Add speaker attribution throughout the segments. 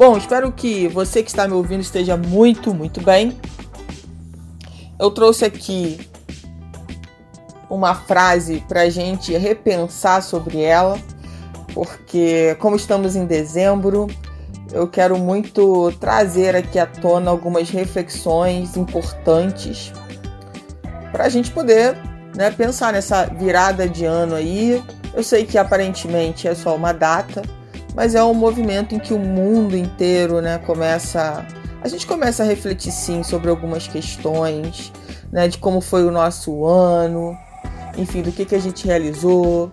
Speaker 1: Bom, espero que você que está me ouvindo esteja muito, muito bem. Eu trouxe aqui uma frase para a gente repensar sobre ela, porque, como estamos em dezembro, eu quero muito trazer aqui à tona algumas reflexões importantes para a gente poder né, pensar nessa virada de ano aí. Eu sei que aparentemente é só uma data mas é um movimento em que o mundo inteiro né, começa. A gente começa a refletir sim sobre algumas questões, né, de como foi o nosso ano, enfim, do que, que a gente realizou.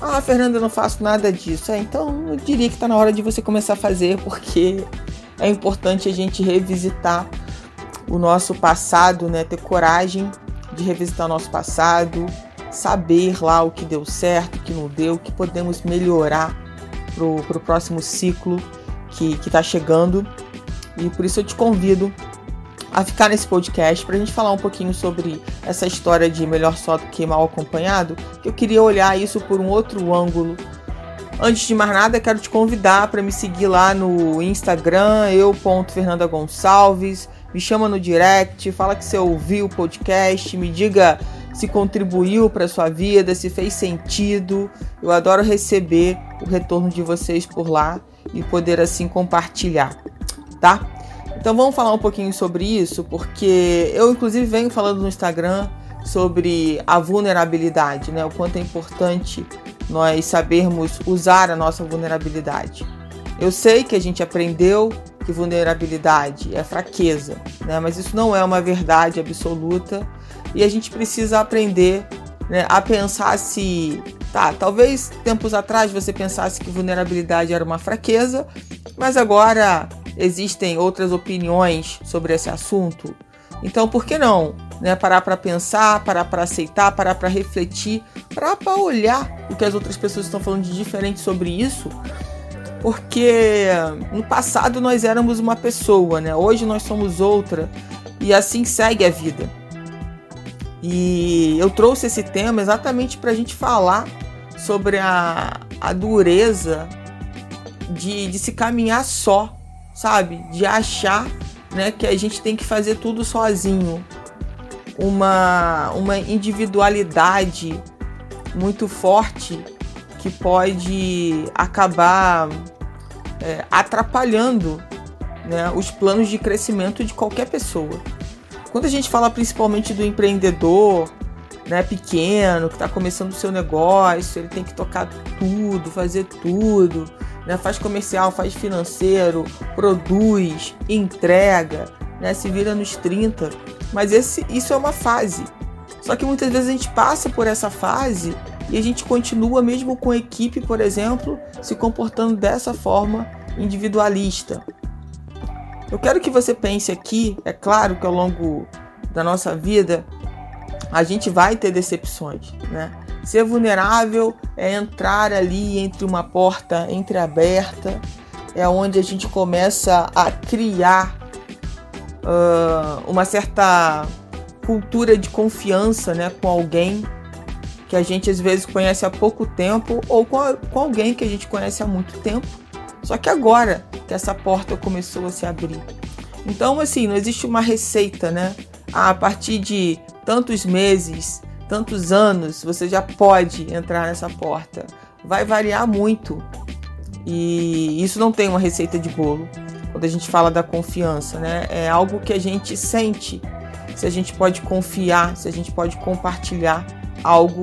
Speaker 1: Ah, Fernanda, eu não faço nada disso. É, então eu diria que está na hora de você começar a fazer, porque é importante a gente revisitar o nosso passado, né? Ter coragem de revisitar o nosso passado, saber lá o que deu certo, o que não deu, o que podemos melhorar para o próximo ciclo que está chegando. E por isso eu te convido a ficar nesse podcast para a gente falar um pouquinho sobre essa história de melhor só do que mal acompanhado, que eu queria olhar isso por um outro ângulo. Antes de mais nada, quero te convidar para me seguir lá no Instagram, eu.fernandagonçalves, me chama no direct, fala que você ouviu o podcast, me diga se contribuiu para sua vida, se fez sentido. Eu adoro receber o retorno de vocês por lá e poder assim compartilhar, tá? Então vamos falar um pouquinho sobre isso, porque eu inclusive venho falando no Instagram sobre a vulnerabilidade, né? O quanto é importante nós sabermos usar a nossa vulnerabilidade. Eu sei que a gente aprendeu que vulnerabilidade é fraqueza, né? Mas isso não é uma verdade absoluta e a gente precisa aprender né, a pensar se. Tá, talvez tempos atrás você pensasse que vulnerabilidade era uma fraqueza, mas agora existem outras opiniões sobre esse assunto. Então, por que não né, parar para pensar, parar para aceitar, parar para refletir, parar para olhar o que as outras pessoas estão falando de diferente sobre isso? Porque no passado nós éramos uma pessoa, né? Hoje nós somos outra e assim segue a vida. E eu trouxe esse tema exatamente para a gente falar sobre a, a dureza de, de se caminhar só, sabe? De achar né, que a gente tem que fazer tudo sozinho. Uma, uma individualidade muito forte que pode acabar é, atrapalhando né, os planos de crescimento de qualquer pessoa. Quando a gente fala principalmente do empreendedor, né, pequeno, que está começando o seu negócio, ele tem que tocar tudo, fazer tudo, né, faz comercial, faz financeiro, produz, entrega, né, se vira nos 30. Mas esse, isso é uma fase. Só que muitas vezes a gente passa por essa fase e a gente continua, mesmo com a equipe, por exemplo, se comportando dessa forma individualista. Eu quero que você pense aqui, é claro que ao longo da nossa vida a gente vai ter decepções, né? Ser vulnerável é entrar ali entre uma porta entreaberta, é onde a gente começa a criar uh, uma certa cultura de confiança né, com alguém que a gente às vezes conhece há pouco tempo ou com, com alguém que a gente conhece há muito tempo. Só que agora que essa porta começou a se abrir. Então, assim, não existe uma receita, né? Ah, a partir de tantos meses, tantos anos, você já pode entrar nessa porta. Vai variar muito. E isso não tem uma receita de bolo. Quando a gente fala da confiança, né? É algo que a gente sente. Se a gente pode confiar, se a gente pode compartilhar algo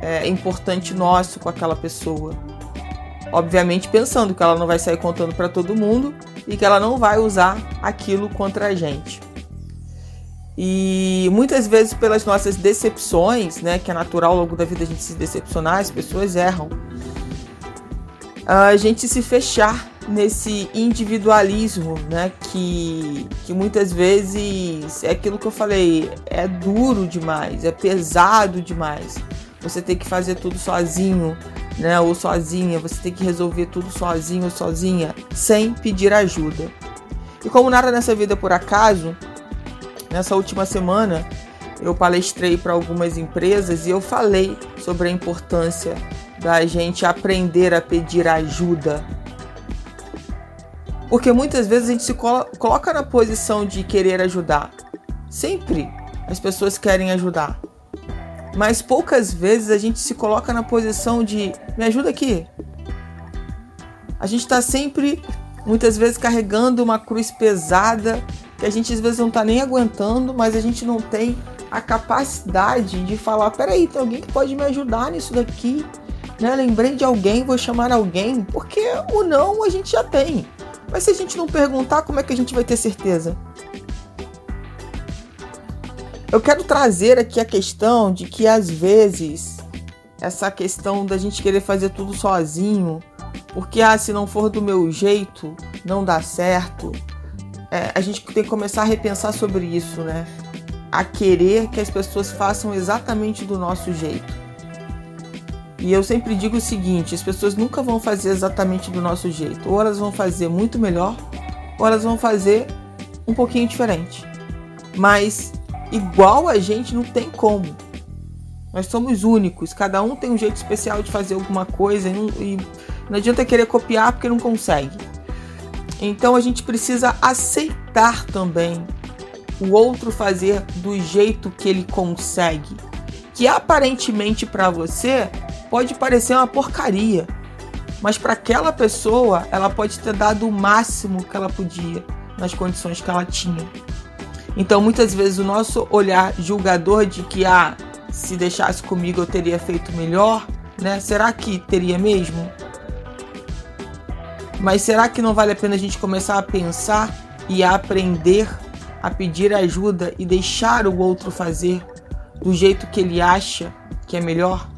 Speaker 1: é, importante nosso com aquela pessoa. Obviamente pensando que ela não vai sair contando para todo mundo e que ela não vai usar aquilo contra a gente. E muitas vezes pelas nossas decepções, né, que é natural ao longo da vida a gente se decepcionar, as pessoas erram. A gente se fechar, nesse individualismo, né? Que, que muitas vezes é aquilo que eu falei, é duro demais, é pesado demais. Você tem que fazer tudo sozinho, né? Ou sozinha, você tem que resolver tudo sozinho ou sozinha, sem pedir ajuda. E como nada nessa vida é por acaso, nessa última semana eu palestrei para algumas empresas e eu falei sobre a importância da gente aprender a pedir ajuda. Porque muitas vezes a gente se coloca na posição de querer ajudar. Sempre as pessoas querem ajudar. Mas poucas vezes a gente se coloca na posição de me ajuda aqui. A gente está sempre, muitas vezes, carregando uma cruz pesada que a gente às vezes não está nem aguentando, mas a gente não tem a capacidade de falar: peraí, tem alguém que pode me ajudar nisso daqui. Né? Lembrei de alguém, vou chamar alguém, porque o não a gente já tem. Mas se a gente não perguntar, como é que a gente vai ter certeza? Eu quero trazer aqui a questão de que às vezes essa questão da gente querer fazer tudo sozinho, porque ah, se não for do meu jeito, não dá certo. É, a gente tem que começar a repensar sobre isso, né? a querer que as pessoas façam exatamente do nosso jeito. E eu sempre digo o seguinte: as pessoas nunca vão fazer exatamente do nosso jeito. Ou elas vão fazer muito melhor, ou elas vão fazer um pouquinho diferente. Mas igual a gente não tem como. Nós somos únicos, cada um tem um jeito especial de fazer alguma coisa e não, e não adianta querer copiar porque não consegue. Então a gente precisa aceitar também o outro fazer do jeito que ele consegue, que aparentemente para você pode parecer uma porcaria, mas para aquela pessoa ela pode ter dado o máximo que ela podia nas condições que ela tinha. Então muitas vezes o nosso olhar julgador de que ah, se deixasse comigo eu teria feito melhor, né? Será que teria mesmo? Mas será que não vale a pena a gente começar a pensar e a aprender a pedir ajuda e deixar o outro fazer do jeito que ele acha que é melhor?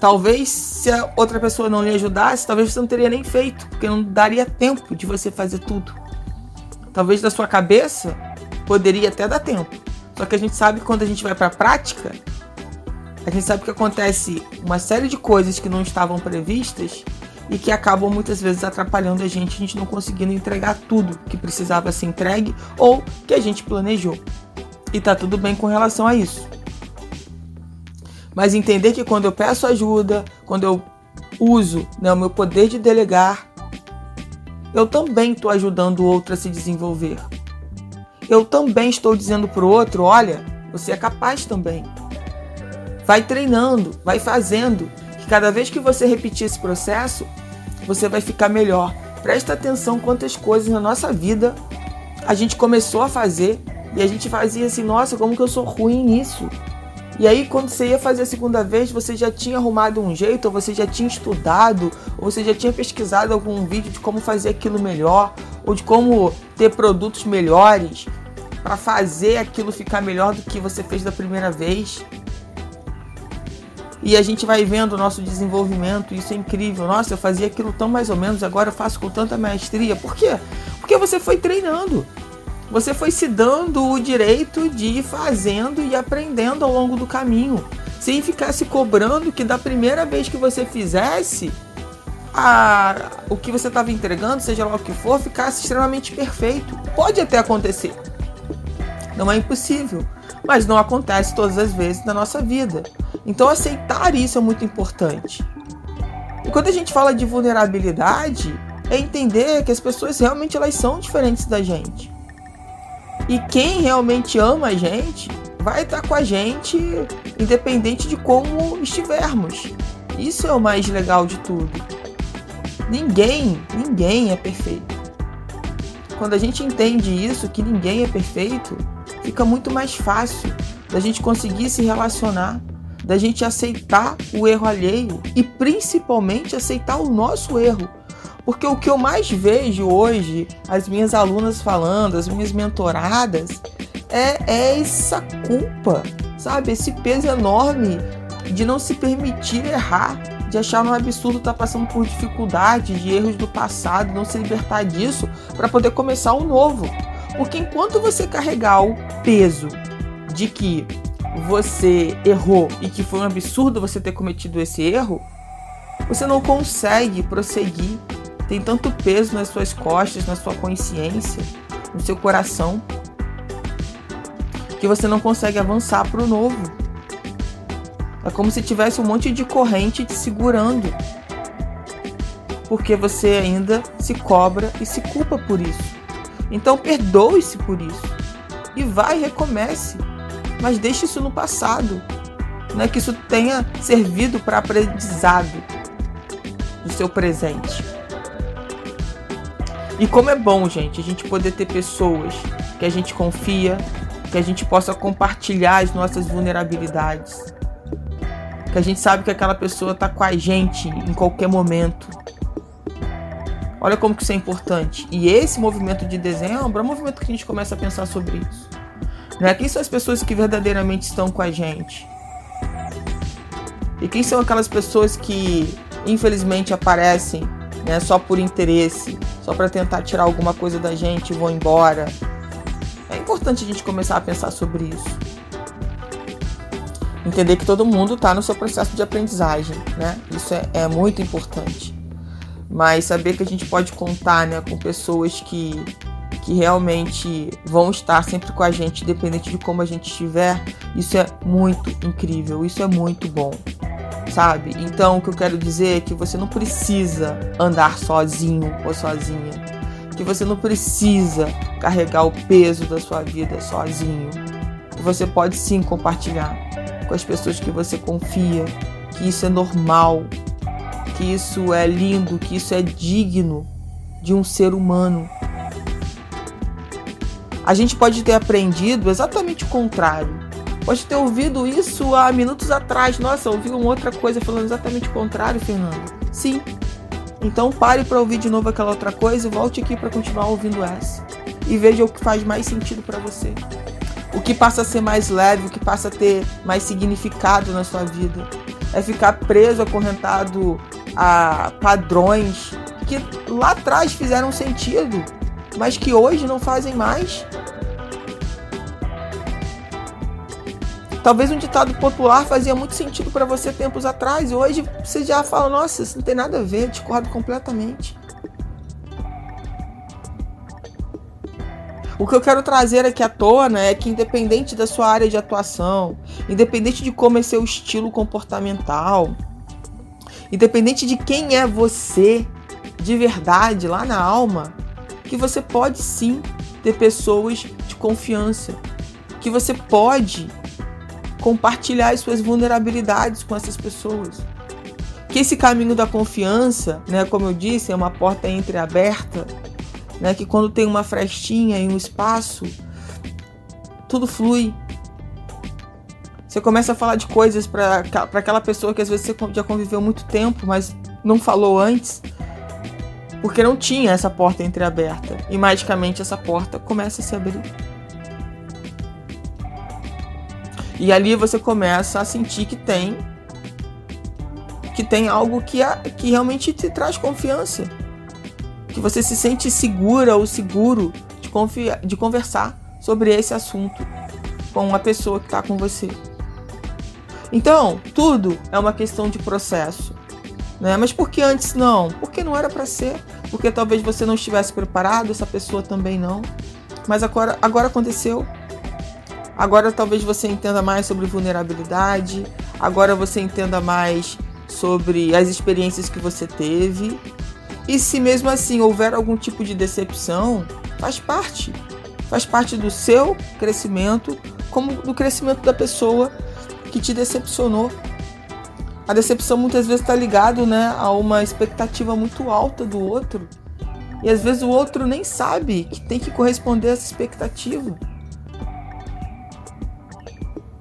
Speaker 1: Talvez se a outra pessoa não lhe ajudasse, talvez você não teria nem feito, porque não daria tempo de você fazer tudo. Talvez da sua cabeça poderia até dar tempo. Só que a gente sabe que quando a gente vai para a prática, a gente sabe que acontece uma série de coisas que não estavam previstas e que acabam muitas vezes atrapalhando a gente, a gente não conseguindo entregar tudo que precisava ser entregue ou que a gente planejou. E tá tudo bem com relação a isso. Mas entender que quando eu peço ajuda, quando eu uso né, o meu poder de delegar, eu também estou ajudando o outro a se desenvolver. Eu também estou dizendo para o outro: olha, você é capaz também. Vai treinando, vai fazendo cada vez que você repetir esse processo, você vai ficar melhor. Presta atenção quantas coisas na nossa vida a gente começou a fazer e a gente fazia assim, nossa, como que eu sou ruim nisso? E aí, quando você ia fazer a segunda vez, você já tinha arrumado um jeito, ou você já tinha estudado, ou você já tinha pesquisado algum vídeo de como fazer aquilo melhor, ou de como ter produtos melhores para fazer aquilo ficar melhor do que você fez da primeira vez. E a gente vai vendo o nosso desenvolvimento, isso é incrível. Nossa, eu fazia aquilo tão mais ou menos, agora eu faço com tanta maestria. Por quê? Porque você foi treinando. Você foi se dando o direito de ir fazendo e aprendendo ao longo do caminho, sem ficar se cobrando que da primeira vez que você fizesse, a, o que você estava entregando, seja lá o que for, ficasse extremamente perfeito. Pode até acontecer. Não é impossível, mas não acontece todas as vezes na nossa vida. Então aceitar isso é muito importante. E quando a gente fala de vulnerabilidade, é entender que as pessoas realmente elas são diferentes da gente. E quem realmente ama a gente vai estar com a gente independente de como estivermos. Isso é o mais legal de tudo. Ninguém, ninguém é perfeito. Quando a gente entende isso, que ninguém é perfeito, fica muito mais fácil da gente conseguir se relacionar da gente aceitar o erro alheio e principalmente aceitar o nosso erro. Porque o que eu mais vejo hoje, as minhas alunas falando, as minhas mentoradas, é, é essa culpa, sabe? Esse peso enorme de não se permitir errar. de achar um absurdo estar tá passando por dificuldades, de erros do passado, não se libertar disso para poder começar um novo. Porque enquanto você carregar o peso de que você errou e que foi um absurdo você ter cometido esse erro, você não consegue prosseguir. Tem tanto peso nas suas costas, na sua consciência, no seu coração, que você não consegue avançar para o novo. É como se tivesse um monte de corrente te segurando. Porque você ainda se cobra e se culpa por isso. Então perdoe-se por isso. E vai recomece. Mas deixe isso no passado. Né? Que isso tenha servido para aprendizado do seu presente. E como é bom, gente, a gente poder ter pessoas que a gente confia, que a gente possa compartilhar as nossas vulnerabilidades que a gente sabe que aquela pessoa está com a gente em qualquer momento. Olha como que isso é importante. E esse movimento de dezembro é um movimento que a gente começa a pensar sobre isso. Né? Quem são as pessoas que verdadeiramente estão com a gente? E quem são aquelas pessoas que infelizmente aparecem né, só por interesse, só para tentar tirar alguma coisa da gente e vão embora? É importante a gente começar a pensar sobre isso entender que todo mundo está no seu processo de aprendizagem, né? Isso é, é, muito importante. Mas saber que a gente pode contar, né, com pessoas que, que realmente vão estar sempre com a gente, independente de como a gente estiver, isso é muito incrível, isso é muito bom, sabe? Então, o que eu quero dizer é que você não precisa andar sozinho ou sozinha, que você não precisa carregar o peso da sua vida sozinho. Você pode sim compartilhar com as pessoas que você confia, que isso é normal, que isso é lindo, que isso é digno de um ser humano. A gente pode ter aprendido exatamente o contrário. Pode ter ouvido isso há minutos atrás. Nossa, ouvi uma outra coisa falando exatamente o contrário, Fernando. Sim. Então pare para ouvir de novo aquela outra coisa e volte aqui para continuar ouvindo essa. E veja o que faz mais sentido para você o que passa a ser mais leve, o que passa a ter mais significado na sua vida. É ficar preso, acorrentado a padrões que lá atrás fizeram sentido, mas que hoje não fazem mais. Talvez um ditado popular fazia muito sentido para você tempos atrás, e hoje você já fala: nossa, isso não tem nada a ver, discordo completamente. O que eu quero trazer aqui à tona é que, independente da sua área de atuação, independente de como é seu estilo comportamental, independente de quem é você de verdade lá na alma, que você pode sim ter pessoas de confiança, que você pode compartilhar as suas vulnerabilidades com essas pessoas. Que esse caminho da confiança, né, como eu disse, é uma porta entreaberta né? Que quando tem uma frestinha e um espaço, tudo flui. Você começa a falar de coisas para aquela pessoa que às vezes você já conviveu muito tempo, mas não falou antes, porque não tinha essa porta entreaberta. E magicamente essa porta começa a se abrir. E ali você começa a sentir que tem que tem algo que, que realmente te traz confiança que você se sente segura ou seguro de, confiar, de conversar sobre esse assunto com uma pessoa que está com você. Então, tudo é uma questão de processo. Né? Mas por que antes não? Porque não era para ser. Porque talvez você não estivesse preparado, essa pessoa também não. Mas agora, agora aconteceu. Agora talvez você entenda mais sobre vulnerabilidade. Agora você entenda mais sobre as experiências que você teve e se mesmo assim houver algum tipo de decepção, faz parte. Faz parte do seu crescimento, como do crescimento da pessoa que te decepcionou. A decepção muitas vezes está ligado né, a uma expectativa muito alta do outro. E às vezes o outro nem sabe que tem que corresponder a essa expectativa.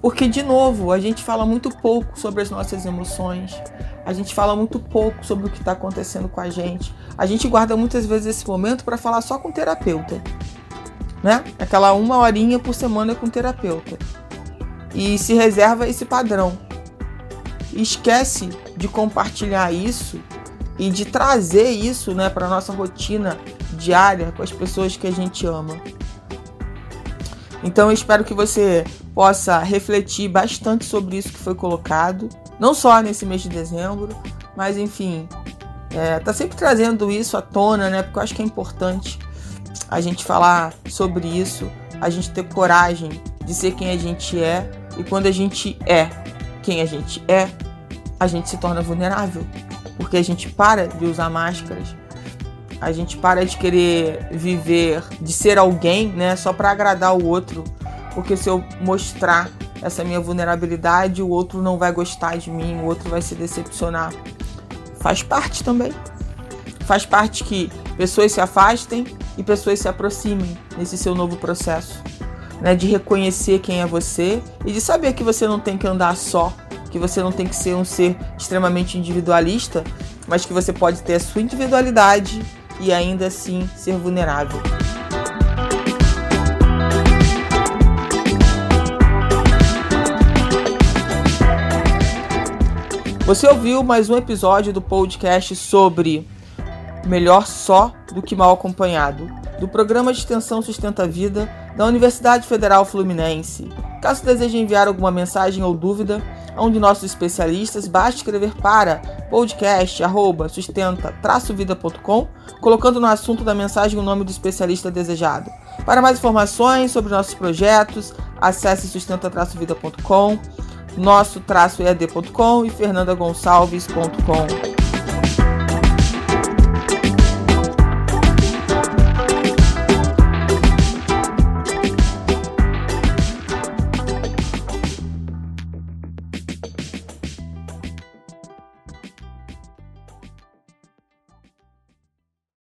Speaker 1: Porque, de novo, a gente fala muito pouco sobre as nossas emoções, a gente fala muito pouco sobre o que está acontecendo com a gente. A gente guarda muitas vezes esse momento para falar só com o terapeuta, né? Aquela uma horinha por semana com o terapeuta. E se reserva esse padrão. e esquece de compartilhar isso e de trazer isso né, para a nossa rotina diária com as pessoas que a gente ama. Então eu espero que você possa refletir bastante sobre isso que foi colocado, não só nesse mês de dezembro, mas enfim, é, tá sempre trazendo isso à tona, né? Porque eu acho que é importante a gente falar sobre isso, a gente ter coragem de ser quem a gente é. E quando a gente é quem a gente é, a gente se torna vulnerável, porque a gente para de usar máscaras, a gente para de querer viver, de ser alguém, né, só para agradar o outro, porque se eu mostrar essa minha vulnerabilidade, o outro não vai gostar de mim, o outro vai se decepcionar. Faz parte também. Faz parte que pessoas se afastem e pessoas se aproximem nesse seu novo processo. Né, de reconhecer quem é você e de saber que você não tem que andar só, que você não tem que ser um ser extremamente individualista, mas que você pode ter a sua individualidade e ainda assim ser vulnerável. Você ouviu mais um episódio do podcast sobre Melhor Só do que Mal Acompanhado, do programa de extensão Sustenta a Vida da Universidade Federal Fluminense. Caso deseje enviar alguma mensagem ou dúvida a um de nossos especialistas, basta escrever para podcast@sustenta-vida.com, colocando no assunto da mensagem o nome do especialista desejado. Para mais informações sobre nossos projetos, acesse sustenta-vida.com nosso-ead.com e fernandagonçalves.com.